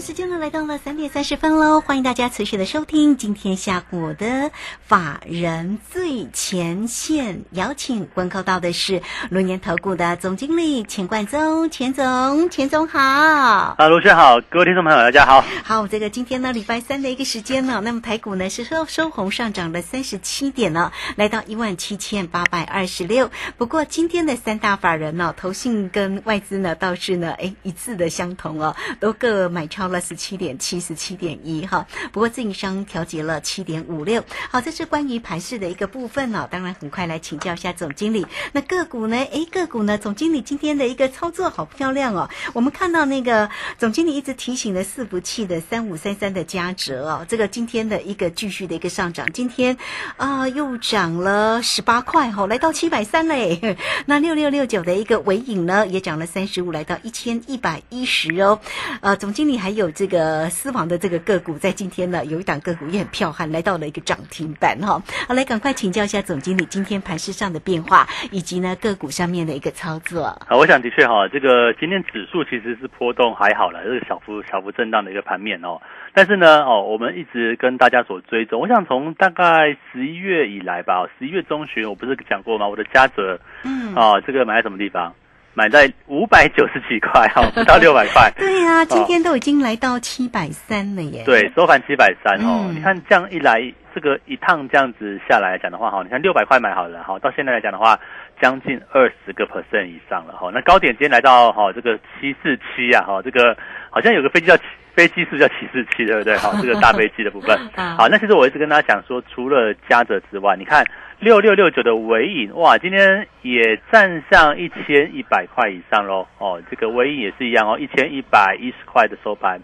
时间呢来到了三点三十分喽，欢迎大家持续的收听今天下午的法人最前线，邀请观看到的是龙年投顾的总经理钱冠中，钱总，钱总好。啊，卢轩好，各位听众朋友大家好。好，这个今天呢礼拜三的一个时间呢，那么台股呢是收收红上涨了三十七点呢，来到一万七千八百二十六。不过今天的三大法人呢，投信跟外资呢倒是呢，哎一致的相同哦，都各买超到了。十七点七十七点一哈，不过自营商调节了七点五六。好，这是关于盘市的一个部分哦。当然，很快来请教一下总经理。那个股呢？诶，个股呢？总经理今天的一个操作好漂亮哦。我们看到那个总经理一直提醒的四不器的三五三三的加折哦，这个今天的一个继续的一个上涨，今天啊又涨了十八块哈，来到七百三嘞。那六六六九的一个尾影呢，也涨了三十五，来到一千一百一十哦。呃，总经理还有。这个私房的这个个股在今天呢，有一档个股也很彪悍，来到了一个涨停板哈。好，来赶快请教一下总经理今天盘市上的变化，以及呢个股上面的一个操作。啊，我想的确哈，这个今天指数其实是波动还好了，这个小幅小幅震荡的一个盘面哦。但是呢，哦，我们一直跟大家所追踪，我想从大概十一月以来吧，十一月中旬我不是讲过吗？我的家泽，嗯，啊，这个买在什么地方？买在五百九十几块哈，不到六百块。对呀，今天都已经来到七百三了耶。对，收盘七百三哦。你看这样一来，这个一趟这样子下来讲的话哈，你看六百块买好了哈，到现在来讲的话，将近二十个 percent 以上了哈。那高点今天来到哈这个七四七啊哈，这个好像有个飞机叫飞机是叫七四七对不对？好，这个大飞机的部分。好，那其实我一直跟大家讲说，除了加者之外，你看。六六六九的尾影哇，今天也站上一千一百块以上喽哦，这个尾影也是一样哦，一千一百一十块的收盘，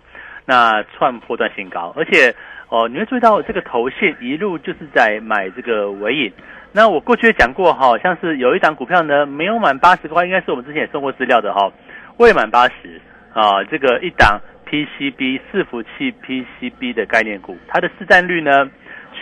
那创破断新高，而且哦，你会注意到这个头线一路就是在买这个尾影。那我过去也讲过哈，像是有一档股票呢，没有满八十块，应该是我们之前也送过资料的哈，未满八十啊，这个一档 PCB 伺服器 PCB 的概念股，它的市占率呢？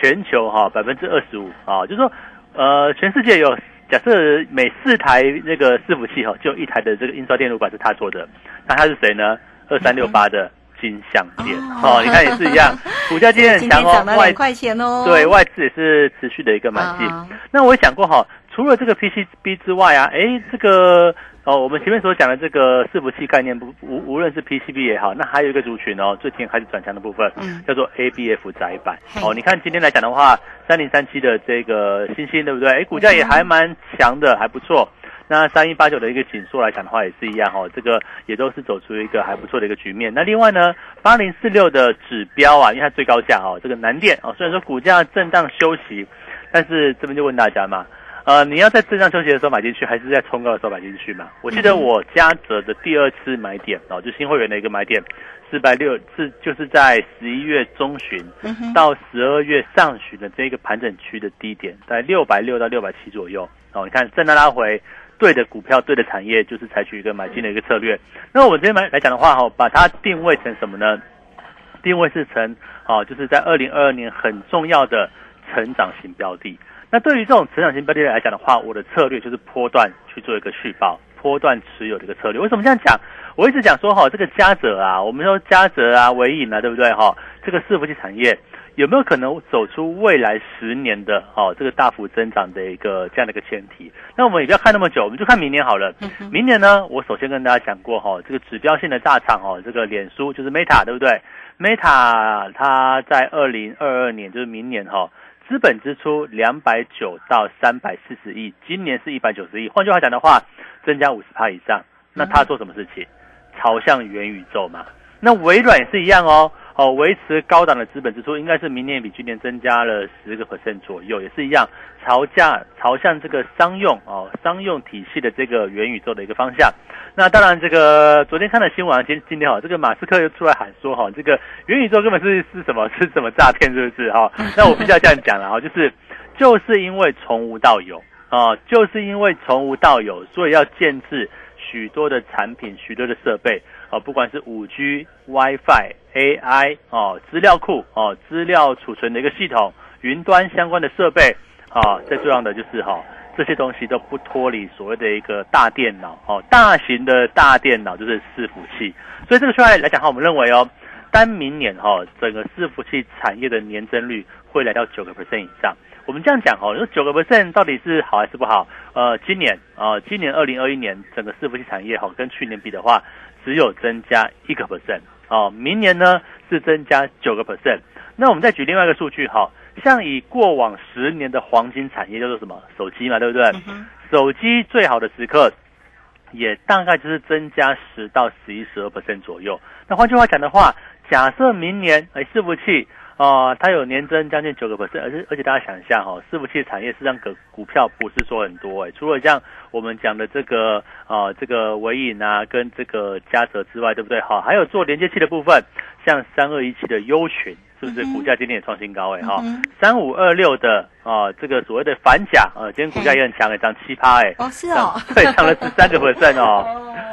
全球哈百分之二十五啊，就是说，呃，全世界有假设每四台那个伺服器哈，就一台的这个印刷电路板是他做的，那他是谁呢？二三六八的金相电哦，你看也是一样，股价今天很强哦，外块钱哦，对外资也是持续的一个买进。那我也想过哈，除了这个 PCB 之外啊，哎，这个。哦，我们前面所讲的这个伺服器概念，不无无论是 PCB 也好，那还有一个族群哦，最近开始转强的部分，嗯，叫做 ABF 窄板。哦，你看今天来讲的话，三零三七的这个星星，对不对？哎，股价也还蛮强的，还不错。那三一八九的一个紧缩来讲的话，也是一样哦，这个也都是走出一个还不错的一个局面。那另外呢，八零四六的指标啊，因为它最高价哦，这个南电哦，虽然说股价震荡休息，但是这边就问大家嘛。呃，你要在震荡休息的时候买进去，还是在冲高的时候买进去嘛？我记得我嘉泽的第二次买点哦，就新会员的一个买点，四百六是就是在十一月中旬到十二月上旬的这个盘整区的低点，在六百六到六百七左右哦。你看震荡拉回，对的股票对的产业，就是采取一个买进的一个策略。那我这边来来讲的话哈，把它定位成什么呢？定位是成哦，就是在二零二二年很重要的成长型标的。那对于这种成长型标的来讲的话，我的策略就是波段去做一个续报，波段持有的一个策略。为什么这样讲？我一直讲说哈，这个嘉泽啊，我们说嘉泽啊、伟影啊，对不对哈？这个伺服器产业有没有可能走出未来十年的哦这个大幅增长的一个这样的一个前提？那我们也不要看那么久，我们就看明年好了。明年呢，我首先跟大家讲过哈，这个指标性的大厂哦，这个脸书就是 Meta，对不对？Meta 它在二零二二年就是明年哈。资本支出两百九到三百四十亿，今年是一百九十亿。换句话讲的话，增加五十趴以上。那他做什么事情？朝向元宇宙嘛。那微软也是一样哦。哦，维持高档的资本支出，应该是明年比去年增加了十个 percent 左右，也是一样，朝价朝向这个商用哦，商用体系的这个元宇宙的一个方向。那当然，这个昨天看的新闻，今今天哈，这个马斯克又出来喊说哈，这个元宇宙根本是是什么 是什么诈骗，是不是哈？那我必须要这样讲了哈，就是就是因为从无到有啊，就是因为从无到有，所以要建制许多的产品，许多的设备。哦，不管是五 G、WiFi、AI 哦，资料库哦，资料储存的一个系统，云端相关的设备啊，最重要的就是哈，这些东西都不脱离所谓的一个大电脑哦，大型的大电脑就是伺服器。所以这个出来来讲哈，我们认为哦，单明年哈，整个伺服器产业的年增率会来到九个 percent 以上。我们这样讲哦，说九个 percent 到底是好还是不好？呃，今年啊，今年二零二一年整个伺服器产业哈，跟去年比的话。只有增加一个 percent 哦，明年呢是增加九个 percent。那我们再举另外一个数据哈，像以过往十年的黄金产业叫做什么？手机嘛，对不对？手机最好的时刻也大概就是增加十到十一、十二 percent 左右。那换句话讲的话，假设明年哎伺服器。啊，它有年增将近九个 percent，而且而且大家想一下哈，伺服器产业实际上个股票不是说很多哎，除了像我们讲的这个啊这个伟影啊跟这个嘉泽之外，对不对？好，还有做连接器的部分，像三二一七的优群，是不是股价今天也创新高哎哈？三五二六的啊这个所谓的反甲啊，今天股价也很强哎，涨七趴哎，哦是哦，对，涨了十三个 percent 哦，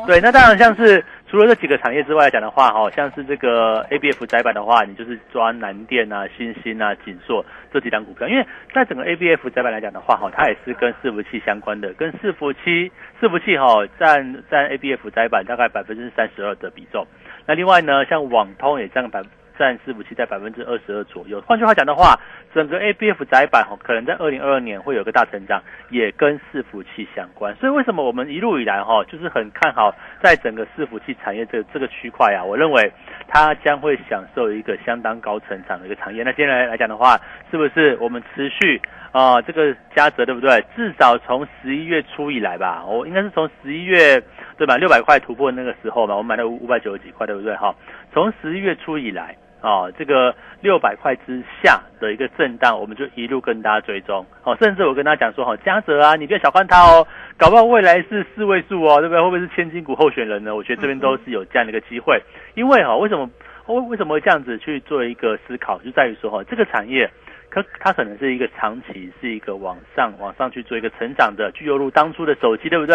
对，那当然像是。除了这几个产业之外来讲的话，哈，像是这个 A B F 窄板的话，你就是抓南电啊、新兴啊、锦硕这几档股票，因为在整个 A B F 窄板来讲的话，哈，它也是跟伺服器相关的，跟伺服器伺服器哈占占 A B F 窄板大概百分之三十二的比重。那另外呢，像网通也占百。占伺服器在百分之二十二左右。换句话讲的话，整个 A B F 窄板哈，可能在二零二二年会有个大成长，也跟伺服器相关。所以为什么我们一路以来哈，就是很看好在整个伺服器产业这这个区块啊？我认为它将会享受一个相当高成长的一个产业。那接下来来讲的话，是不是我们持续啊这个加折对不对？至少从十一月初以来吧，我应该是从十一月对吧？六百块突破那个时候嘛，我买了五百九十几块，对不对？哈，从十一月初以来。哦，这个六百块之下的一个震荡，我们就一路跟大家追踪。哦，甚至我跟大家讲说，哈，嘉泽啊，你不要小看它哦，搞不好未来是四位数哦，对不对？会不会是千金股候选人呢？我觉得这边都是有这样的一个机会。因为哈，为什么为为什么会这样子去做一个思考，就在于说哈，这个产业可它可能是一个长期是一个往上往上去做一个成长的，就犹如当初的手机，对不对？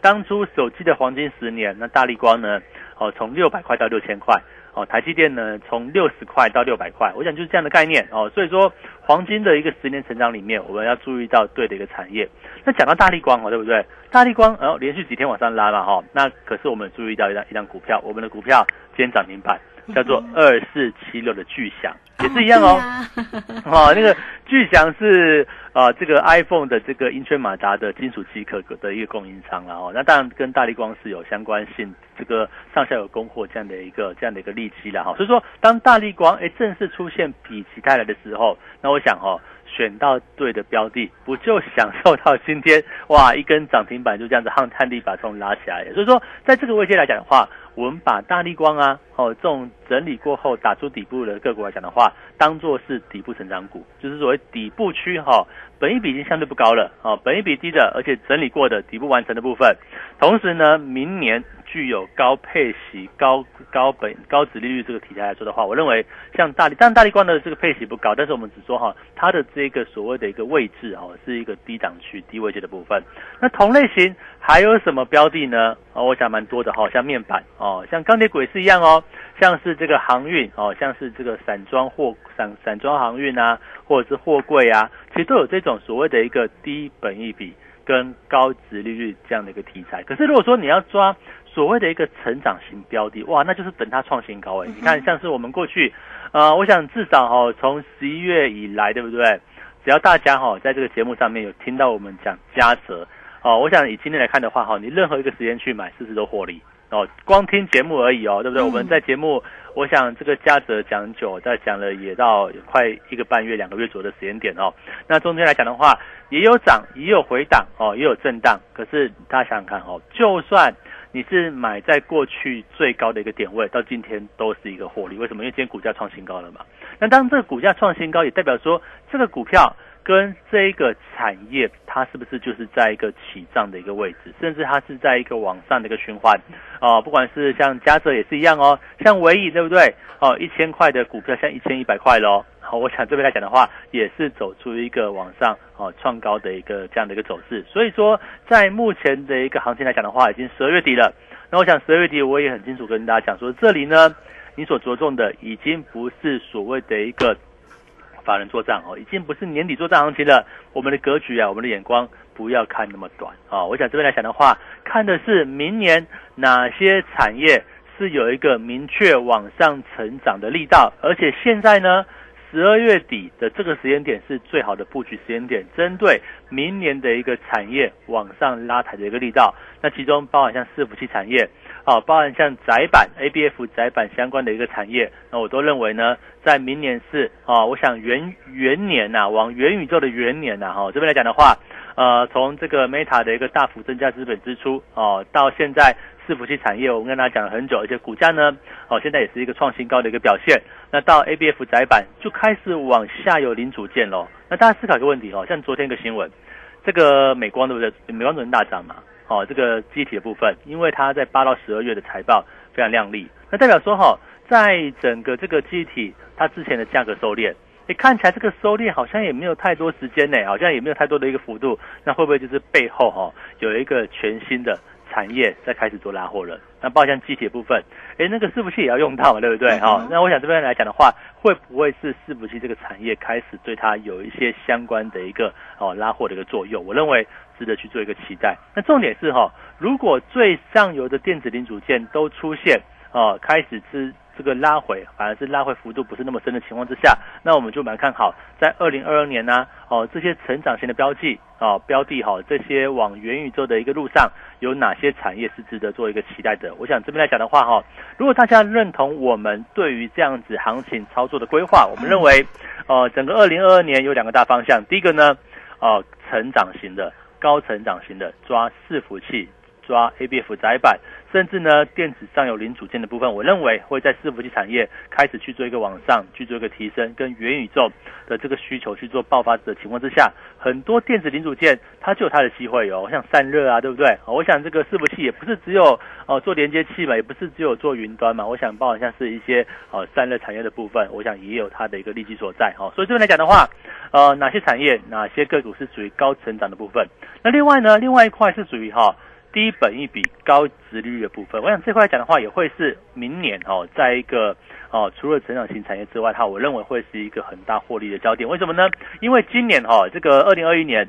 当初手机的黄金十年，那大力光呢？哦，从六百块到六千块。哦，台积电呢，从六十块到六百块，我想就是这样的概念哦。所以说，黄金的一个十年成长里面，我们要注意到对的一个产业。那讲到大力光哦，对不对？大力光，然后连续几天往上拉嘛，哈。那可是我们注意到一张一张股票，我们的股票今天涨停板，叫做二四七六的巨响，也是一样哦。哦，那个巨响是。啊，这个 iPhone 的这个英圈马达的金属机壳的一个供应商了哦，那当然跟大力光是有相关性，这个上下游供货这样的一个这样的一个利基了哈。所以说，当大力光哎正式出现否极泰来的时候，那我想哦，选到对的标的，不就享受到今天哇一根涨停板就这样子汉探地把冲拉起来。所以说，在这个位阶来讲的话。我们把大力光啊，哦，这种整理过后打出底部的个股来讲的话，当做是底部成长股，就是所谓底部区哈，本益比已经相对不高了，哦，本益比低的，而且整理过的底部完成的部分，同时呢，明年。具有高配息、高高本、高值利率这个题材来说的话，我认为像大力，但大力光的这个配息不高，但是我们只说哈，它的这个所谓的一个位置哦，是一个低档区、低位阶的部分。那同类型还有什么标的呢？哦，我想蛮多的哈，像面板哦，像钢铁股是一样哦，像是这个航运哦，像是这个散装货散散装航运啊，或者是货柜啊，其实都有这种所谓的一个低本益比跟高值利率这样的一个题材。可是如果说你要抓所谓的一个成长型标的，哇，那就是等它创新高哎！你看，像是我们过去，呃，我想至少哦，从十一月以来，对不对？只要大家哈，在这个节目上面有听到我们讲加折，哦，我想以今天来看的话哈，你任何一个时间去买，是不是都获利？哦，光听节目而已哦，对不对？我们在节目，我想这个嘉泽讲久，在讲了也到快一个半月、两个月左右的时间点哦。那中间来讲的话，也有涨，也有回档，哦，也有震荡。可是大家想想看哦，就算你是买在过去最高的一个点位，到今天都是一个获利。为什么？因为今天股价创新高了嘛。那当这个股价创新高，也代表说这个股票跟这一个产业，它是不是就是在一个起涨的一个位置，甚至它是在一个往上的一个循环哦。不管是像嘉泽也是一样哦，像维以对不对？哦，一千块的股票像一千一百块喽。好，我想这边来讲的话，也是走出一个往上哦创高的一个这样的一个走势。所以说，在目前的一个行情来讲的话，已经十二月底了。那我想十二月底我也很清楚跟大家讲说，这里呢，你所着重的已经不是所谓的一个法人做账哦，已经不是年底做账行情了。我们的格局啊，我们的眼光不要看那么短啊。我想这边来讲的话，看的是明年哪些产业是有一个明确往上成长的力道，而且现在呢。十二月底的这个时间点是最好的布局时间点，针对明年的一个产业往上拉抬的一个力道。那其中包含像伺服器产业，哦，包含像窄板 ABF 窄板相关的一个产业，那我都认为呢，在明年是哦，我想元元年呐，往元宇宙的元年呐，哈，这边来讲的话，呃，从这个 Meta 的一个大幅增加资本支出哦，到现在。伺服器产业，我们跟大家讲了很久，而且股价呢，哦，现在也是一个创新高的一个表现。那到 ABF 窄板就开始往下游零组件喽。那大家思考一个问题哦，像昨天一个新闻，这个美光对不对？美光昨天大涨嘛，哦，这个机体的部分，因为它在八到十二月的财报非常亮丽，那代表说哈，在整个这个机体它之前的价格收敛，你看起来这个收敛好像也没有太多时间呢，好像也没有太多的一个幅度，那会不会就是背后哈有一个全新的？产业在开始做拉货了，那包括像机铁部分，哎，那个伺服器也要用到嘛，对不对？好，那我想这边来讲的话，会不会是伺服器这个产业开始对它有一些相关的一个哦拉货的一个作用？我认为值得去做一个期待。那重点是哈，如果最上游的电子零组件都出现哦开始之。这个拉回反而是拉回幅度不是那么深的情况之下，那我们就蛮看好在二零二二年呢，哦这些成长型的标记哦标的哈，这些往元宇宙的一个路上有哪些产业是值得做一个期待的？我想这边来讲的话哈，如果大家认同我们对于这样子行情操作的规划，我们认为，呃整个二零二二年有两个大方向，第一个呢，哦成长型的高成长型的抓伺服器。抓 ABF 窄板，甚至呢电子上游零组件的部分，我认为会在伺服器产业开始去做一个往上去做一个提升，跟元宇宙的这个需求去做爆发的情况之下，很多电子零组件它就有它的机会哦，像散热啊，对不对？我想这个伺服器也不是只有哦做连接器嘛，也不是只有做云端嘛，我想包含像是一些哦散热产业的部分，我想也有它的一个利基所在哦。所以这边来讲的话，呃哪些产业哪些个股是属于高成长的部分？那另外呢，另外一块是属于哈。低本一比高值率的部分，我想这块来讲的话，也会是明年哦，在一个哦，除了成长型产业之外，它我认为会是一个很大获利的焦点。为什么呢？因为今年哈，这个二零二一年，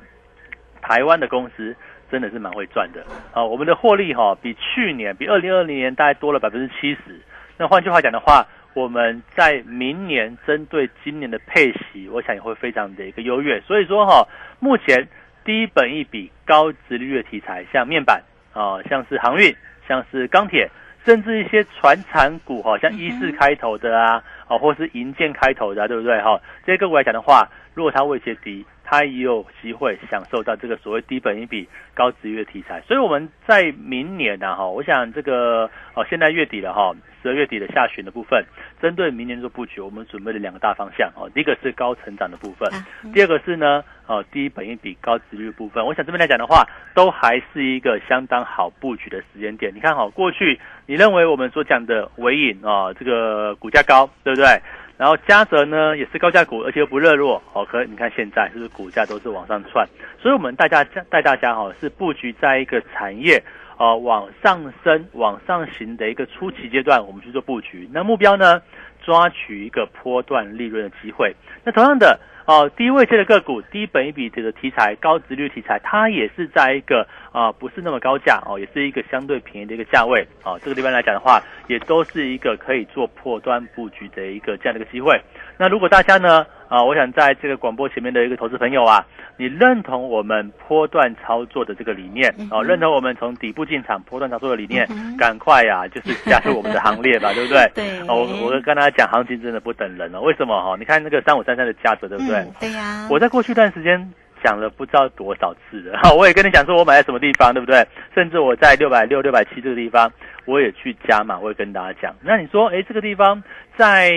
台湾的公司真的是蛮会赚的啊。我们的获利哈，比去年比二零二零年大概多了百分之七十。那换句话讲的话，我们在明年针对今年的配息，我想也会非常的一个优越。所以说哈，目前低本一比高值率的题材，像面板。啊，像是航运，像是钢铁，甚至一些船产股，哈，像一四开头的啊，哦，或是银建开头的，对不对？哈，这些个股来讲的话，如果它位阶低。它也有机会享受到这个所谓低本一比高值域的题材，所以我们在明年呢，哈，我想这个哦，现在月底了哈，十二月底的下旬的部分，针对明年做布局，我们准备了两个大方向哦，第一个是高成长的部分，第二个是呢，哦，低本一比高值率部分。我想这边来讲的话，都还是一个相当好布局的时间点。你看好过去，你认为我们所讲的尾影啊，这个股价高，对不对？然后嘉泽呢也是高价股，而且又不热络，哦，可你看现在就是股价都是往上窜，所以我们大家带大家哈是布局在一个产业呃往上升、往上行的一个初期阶段，我们去做布局。那目标呢，抓取一个波段利润的机会。那同样的。哦，低位阶的个股，低本一比这个题材，高值率题材，它也是在一个啊，不是那么高价哦，也是一个相对便宜的一个价位哦。这个地方来讲的话，也都是一个可以做破端布局的一个这样的一个机会。那如果大家呢？啊，我想在这个广播前面的一个投资朋友啊，你认同我们波段操作的这个理念啊，认同我们从底部进场波段操作的理念，赶快呀，就是加入我们的行列吧，对不对？对。我我跟大家讲，行情真的不等人了。为什么哈？你看那个三五三三的价格，对不对？对呀。我在过去一段时间讲了不知道多少次了。我也跟你讲说我买在什么地方，对不对？甚至我在六百六、六百七这个地方，我也去加嘛，我也跟大家讲。那你说，哎，这个地方在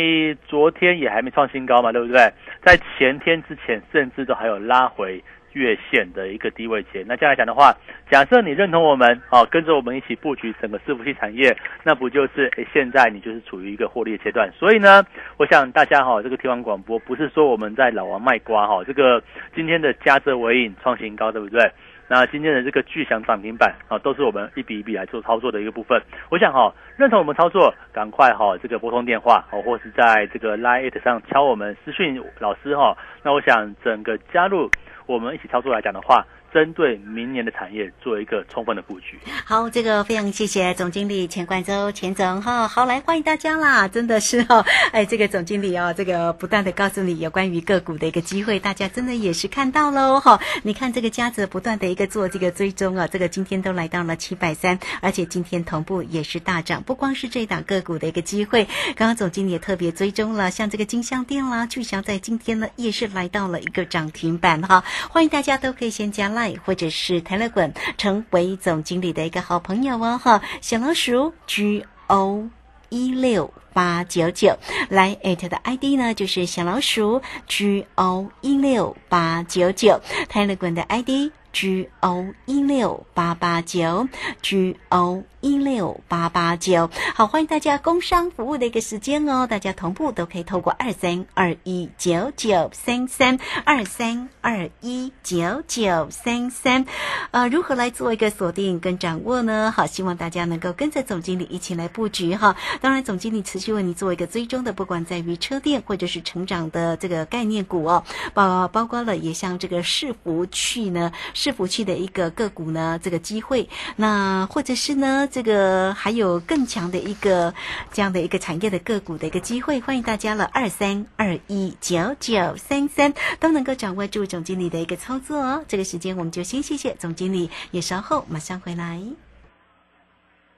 昨天也还没创新高嘛，对不对？在前天之前，甚至都还有拉回。月线的一个低位阶，那这样来讲的话，假设你认同我们，哦，跟着我们一起布局整个伺服器产业，那不就是诶，现在你就是处于一个获利的阶段。所以呢，我想大家哈，这个听完广播，不是说我们在老王卖瓜哈，这个今天的嘉泽尾影创新高，对不对？那今天的这个巨响涨停板啊，都是我们一笔一笔来做操作的一个部分。我想哈，认同我们操作，赶快哈，这个拨通电话哦，或是在这个 Line 上敲我们私讯老师哈。那我想整个加入。我们一起操作来讲的话。针对明年的产业做一个充分的布局。好，这个非常谢谢总经理钱冠洲钱总哈，好来欢迎大家啦，真的是哈，哎，这个总经理哦，这个不断的告诉你有关于个股的一个机会，大家真的也是看到喽哈。你看这个嘉泽不断的一个做这个追踪啊，这个今天都来到了七百三，而且今天同步也是大涨，不光是这档个股的一个机会，刚刚总经理也特别追踪了，像这个金香店啦，巨祥在今天呢也是来到了一个涨停板哈，欢迎大家都可以先加啦或者是泰勒滚成为总经理的一个好朋友哦，哈，小老鼠 G O 一六八九九来艾特的 ID 呢，就是小老鼠 G O 一六八九九泰勒滚的 ID G O 一六八八九 G O。一六八八九，好，欢迎大家工商服务的一个时间哦，大家同步都可以透过二三二一九九三三二三二一九九三三，呃，如何来做一个锁定跟掌握呢？好，希望大家能够跟着总经理一起来布局哈。当然，总经理持续为你做一个追踪的，不管在于车店或者是成长的这个概念股哦，包包括了也像这个市服去呢，伺服器的一个个股呢，这个机会，那或者是呢？这个还有更强的一个这样的一个产业的个股的一个机会，欢迎大家了，二三二一九九三三都能够掌握住总经理的一个操作哦。这个时间我们就先谢谢总经理，也稍后马上回来。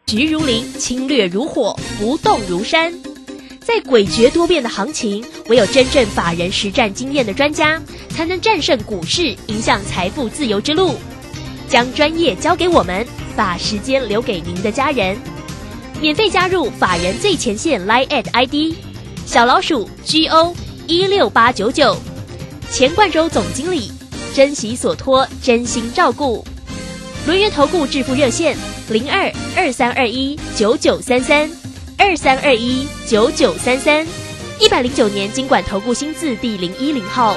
直如林，侵略如火，不动如山。在诡谲多变的行情，唯有真正法人实战经验的专家，才能战胜股市，影响财富自由之路。将专业交给我们。把时间留给您的家人，免费加入法人最前线 Line at ID 小老鼠 G O 一六八九九，钱冠洲总经理，珍惜所托，真心照顾。轮源投顾致富热线零二二三二一九九三三二三二一九九三三，一百零九年经管投顾新字第零一零号。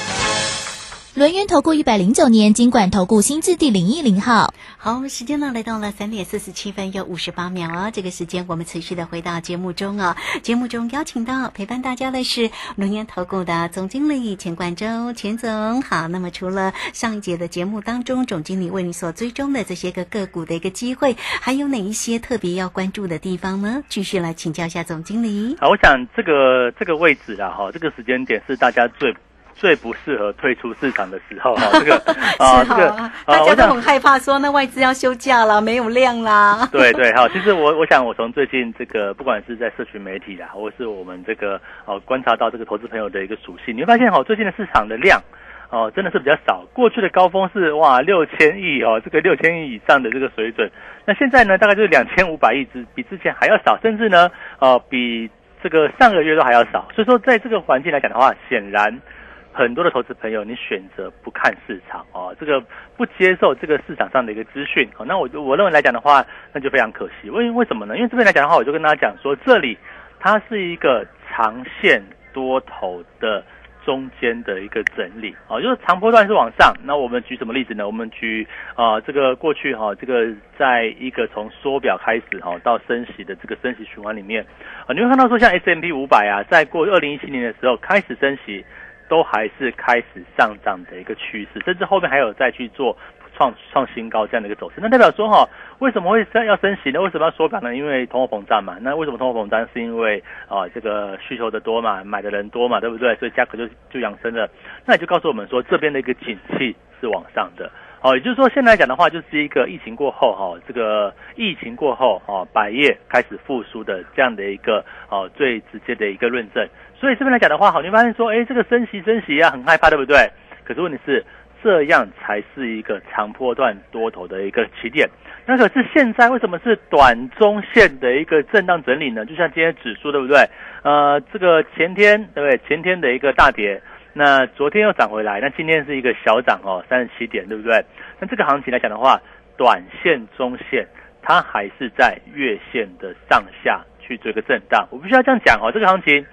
轮源投顾一百零九年金管投顾新字第零一零号，好，时间呢来到了三点四十七分又五十八秒哦，这个时间我们持续的回到节目中哦，节目中邀请到陪伴大家的是轮源投顾的总经理钱冠洲钱总，好，那么除了上一节的节目当中总经理为你所追踪的这些个个股的一个机会，还有哪一些特别要关注的地方呢？继续来请教一下总经理。好，我想这个这个位置啊，哈，这个时间点是大家最。最不适合退出市场的时候哈，这个啊，这个大家都很害怕，说那外资要休假了，没有量啦。对对，好，其实我我想，我从最近这个，不管是在社群媒体啊，或是我们这个哦观察到这个投资朋友的一个属性，你会发现哈，最近的市场的量哦真的是比较少。过去的高峰是哇六千亿哦，这个六千亿以上的这个水准，那现在呢大概就是两千五百亿之，比之前还要少，甚至呢哦比这个上个月都还要少。所以说，在这个环境来讲的话，显然。很多的投资朋友，你选择不看市场哦，这个不接受这个市场上的一个资讯哦，那我我认为来讲的话，那就非常可惜。为为什么呢？因为这边来讲的话，我就跟大家讲说，这里它是一个长线多头的中间的一个整理哦，就是长波段是往上。那我们举什么例子呢？我们举啊，这个过去哈，这个在一个从缩表开始哈到升息的这个升息循环里面啊，你会看到说，像 S M P 五百啊，在过二零一七年的时候开始升息。都还是开始上涨的一个趋势，甚至后面还有再去做创创新高这样的一个走势。那代表说哈，为什么会升要升息呢？为什么要缩表呢？因为通货膨胀嘛。那为什么通货膨胀？是因为啊这个需求的多嘛，买的人多嘛，对不对？所以价格就就养生了。那也就告诉我们说，这边的一个景气是往上的。哦，也就是说，现在讲的话，就是一个疫情过后哈，这个疫情过后哈，百业开始复苏的这样的一个哦最直接的一个论证。所以这边来讲的话，好，你会发现说，哎，这个升息升息啊，很害怕，对不对？可是问题是，这样才是一个长波段多头的一个起点。那可是现在为什么是短中线的一个震荡整理呢？就像今天指数，对不对？呃，这个前天对不对？前天的一个大跌。那昨天又涨回来，那今天是一个小涨哦，三十七点，对不对？那这个行情来讲的话，短线、中线，它还是在月线的上下去做一个震荡。我必须要这样讲哦，这个行情。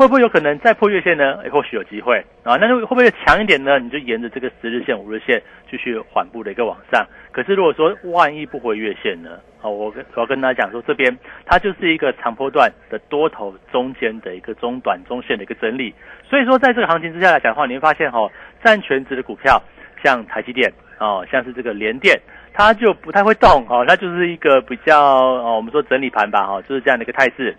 会不会有可能再破月线呢？或许有机会啊。那就会不会强一点呢？你就沿着这个十日线、五日线继续缓步的一个往上。可是如果说万一不回月线呢？哦，我跟我要跟大家讲说，这边它就是一个长波段的多头中间的一个中短中线的一个整理。所以说，在这个行情之下来讲的话，你会发现哈，占全值的股票，像台积电哦，像是这个联电，它就不太会动哦，它就是一个比较哦，我们说整理盘吧哈，就是这样的一个态势。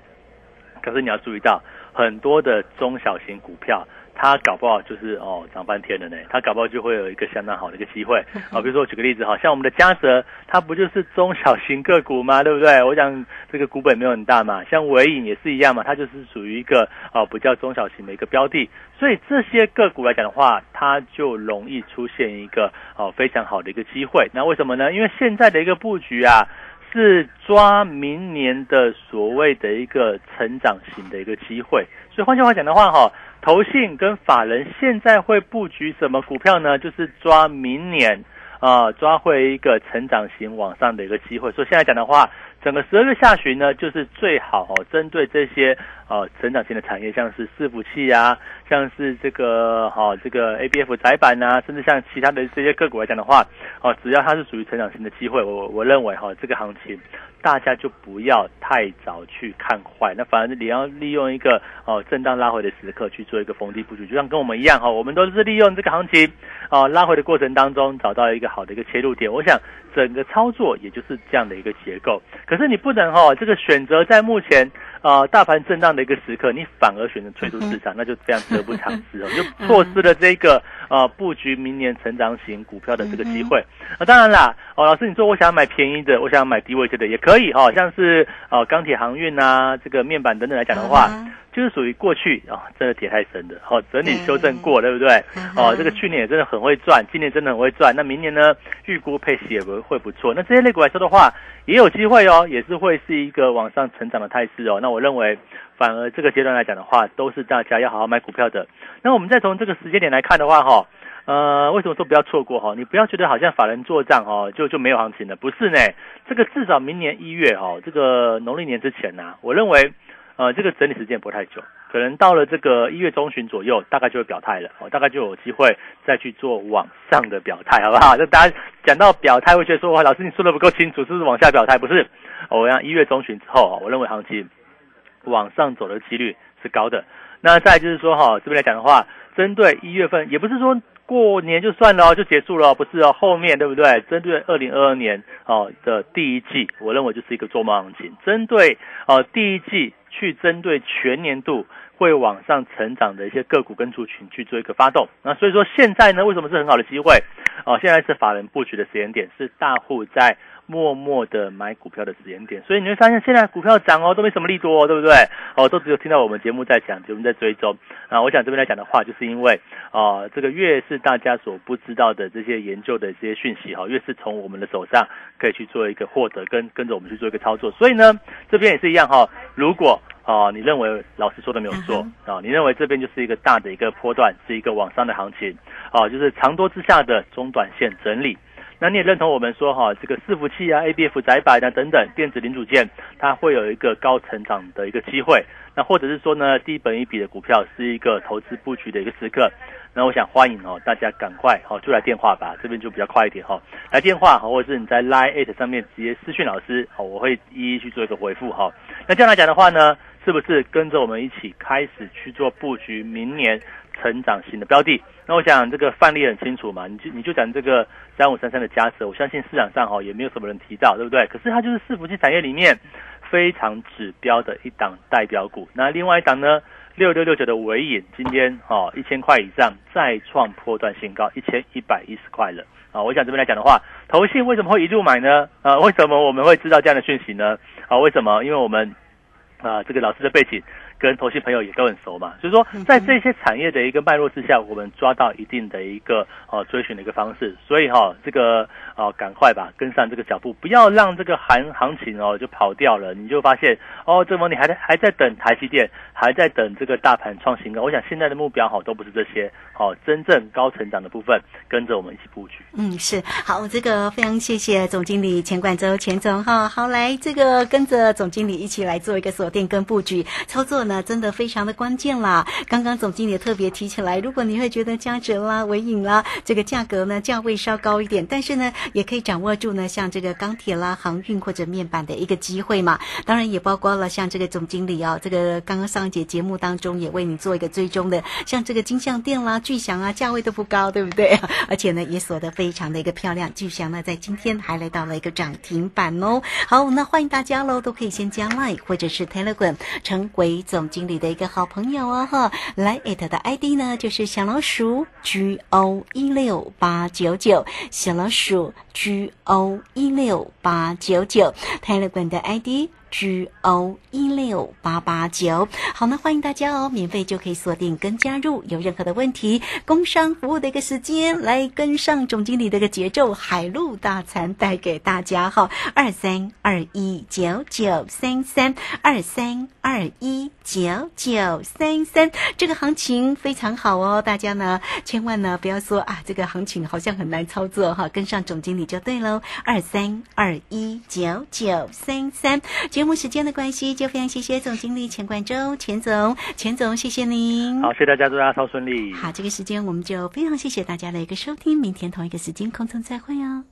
可是你要注意到。很多的中小型股票，它搞不好就是哦涨半天了呢，它搞不好就会有一个相当好的一个机会啊。比如说我举个例子哈，像我们的嘉泽，它不就是中小型个股吗？对不对？我想这个股本没有很大嘛。像伟影也是一样嘛，它就是属于一个哦不叫中小型的一个标的，所以这些个股来讲的话，它就容易出现一个哦非常好的一个机会。那为什么呢？因为现在的一个布局啊。是抓明年的所谓的一个成长型的一个机会，所以换句话讲的话，哈，投信跟法人现在会布局什么股票呢？就是抓明年啊，抓回一个成长型往上的一个机会。所以现在讲的话。整个十二月下旬呢，就是最好哦，针对这些呃成长型的产业，像是伺服器啊，像是这个哈这个 A B F 窄板啊，甚至像其他的这些个股来讲的话，哦，只要它是属于成长型的机会，我我认为哈这个行情大家就不要太早去看坏，那反而你要利用一个哦震荡拉回的时刻去做一个逢低布局，就像跟我们一样哈，我们都是利用这个行情哦拉回的过程当中找到一个好的一个切入点，我想整个操作也就是这样的一个结构。可是你不能哈，这个选择在目前啊大盘震荡的一个时刻，你反而选择退出市场，那就非常得不偿失哦，就错失了这个呃布局明年成长型股票的这个机会。啊，当然啦，哦，老师你说我想买便宜的，我想买低位的也可以哈，像是呃钢铁航运啊，这个面板等等来讲的话。就是属于过去啊，真的跌太深的，好整理修正过，对不对？哦，这个去年也真的很会赚，今年真的很会赚。那明年呢，预估配息也不会不错。那这些类股来说的话，也有机会哦，也是会是一个往上成长的态势哦。那我认为，反而这个阶段来讲的话，都是大家要好好买股票的。那我们再从这个时间点来看的话，哈，呃，为什么说不要错过哈？你不要觉得好像法人做账哦，就就没有行情了，不是呢。这个至少明年一月哈，这个农历年之前呢，我认为。呃，这个整理时间不太久，可能到了这个一月中旬左右，大概就会表态了，哦，大概就有机会再去做往上的表态，好不好？那大家讲到表态，会觉得说，哇，老师你说的不够清楚，是不是往下表态？不是，我让一月中旬之后，我认为行情往上走的几率是高的。那再就是说，哈，这边来讲的话，针对一月份，也不是说过年就算了就结束了，不是哦，后面对不对？针对二零二二年哦的第一季，我认为就是一个做梦行情。针对哦第一季。去针对全年度会往上成长的一些个股跟族群去做一个发动，那所以说现在呢，为什么是很好的机会？哦，现在是法人布局的时间点，是大户在默默的买股票的时间点，所以你会发现现在股票涨哦，都没什么利多，对不对？哦，都只有听到我们节目在讲，节目在追踪。啊，我想这边来讲的话，就是因为啊，这个越是大家所不知道的这些研究的这些讯息哈，越是从我们的手上可以去做一个获得，跟跟着我们去做一个操作。所以呢，这边也是一样哈，如果哦，你认为老师说的没有错啊？你认为这边就是一个大的一个波段，是一个往上的行情，哦，就是长多之下的中短线整理。那你也认同我们说哈，这个伺服器啊、A B F 窄板啊等等电子零组件，它会有一个高成长的一个机会。那或者是说呢，低本一笔的股票是一个投资布局的一个时刻。那我想欢迎哦，大家赶快哦，就来电话吧，这边就比较快一点哈。来电话或者是你在 Line Eight 上面直接私讯老师，好，我会一一去做一个回复哈。那这样来讲的话呢？是不是跟着我们一起开始去做布局明年成长型的标的？那我想这个范例很清楚嘛，你就你就讲这个三五三三的加持，我相信市场上哈也没有什么人提到，对不对？可是它就是伺服器产业里面非常指标的一档代表股。那另外一档呢，六六六九的尾影，今天哈一千块以上再创破断新高，一千一百一十块了啊！我想这边来讲的话，投信为什么会一路买呢？啊，为什么我们会知道这样的讯息呢？啊，为什么？因为我们啊，这个老师的背景。跟投信朋友也都很熟嘛，所以说在这些产业的一个脉络之下，我们抓到一定的一个呃追寻的一个方式，所以哈这个呃赶快吧跟上这个脚步，不要让这个行行情哦就跑掉了，你就发现哦这么你还在还在等台积电，还在等这个大盘创新高，我想现在的目标哈都不是这些，好真正高成长的部分跟着我们一起布局。嗯，是。好，这个非常谢谢总经理钱冠洲钱总哈，好来这个跟着总经理一起来做一个锁定跟布局操作。那真的非常的关键啦！刚刚总经理特别提起来，如果你会觉得嘉泽啦、维影啦，这个价格呢价位稍高一点，但是呢也可以掌握住呢像这个钢铁啦、航运或者面板的一个机会嘛。当然也包括了像这个总经理哦，这个刚刚上一节节目当中也为你做一个追踪的，像这个金相店啦、巨祥啊，价位都不高，对不对？而且呢也锁得非常的一个漂亮，巨祥呢在今天还来到了一个涨停板哦。好，那欢迎大家喽，都可以先加 Line 或者是 Telegram 成为总。总经理的一个好朋友哦，哈，来艾特的 ID 呢就是小老鼠 G O 一六八九九，小老鼠 G O 一六八九九，泰勒管的 ID。G O 一六八八九，好呢，欢迎大家哦，免费就可以锁定跟加入，有任何的问题，工商服务的一个时间，来跟上总经理的一个节奏，海陆大餐带给大家哈，二三二一九九三三二三二一九九三三，这个行情非常好哦，大家呢千万呢不要说啊，这个行情好像很难操作哈，跟上总经理就对喽，二三二一九九三三。节目时间的关系，就非常谢谢总经理钱冠洲，钱总，钱总，谢谢您。好，谢谢大家，祝大家超顺利。好，这个时间我们就非常谢谢大家的一个收听，明天同一个时间空中再会哦。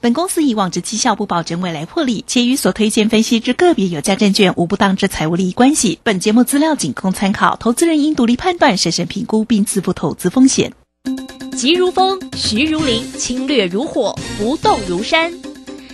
本公司以往之绩效不保证未来获利，且与所推荐分析之个别有价证券无不当之财务利益关系。本节目资料仅供参考，投资人应独立判断、审慎评估并自负投资风险。急如风，徐如林，侵略如火，不动如山。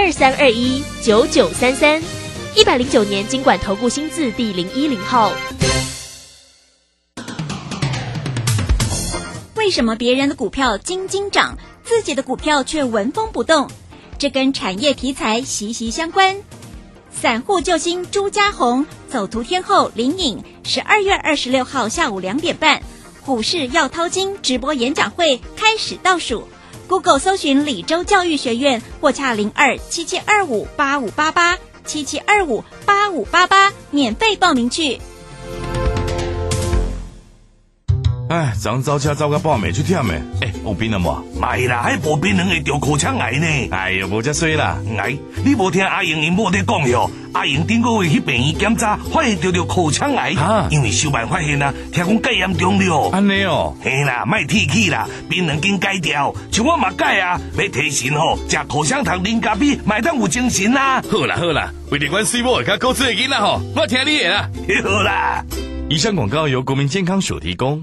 二三二一九九三三，一百零九年经管投顾新字第零一零号。为什么别人的股票斤斤涨，自己的股票却纹风不动？这跟产业题材息息相关。散户救星朱家红走图天后林颖，十二月二十六号下午两点半，股市要掏金直播演讲会开始倒数。Google 搜寻李州教育学院，或洽零二七七二五八五八八七七二五八五八八，免费报名去。哎，昨早车走到半暝去忝诶！哎，有病了无？没啦，还无病人会得口腔癌呢。哎呦，无遮衰啦！哎，你无听阿英因某在讲哟？阿英顶个月去病院检查，发现得了口腔癌，因为小办发现啊，听讲戒严重了。安尼哦，嘿啦，卖提起啦，病人经戒掉，像我嘛戒啊，要提神吼，食口香糖、啉咖啡，买当有精神啦。好啦好啦，为了关水某甲高子的囡仔吼，我听你的啦。好啦，以上广告由国民健康署提供。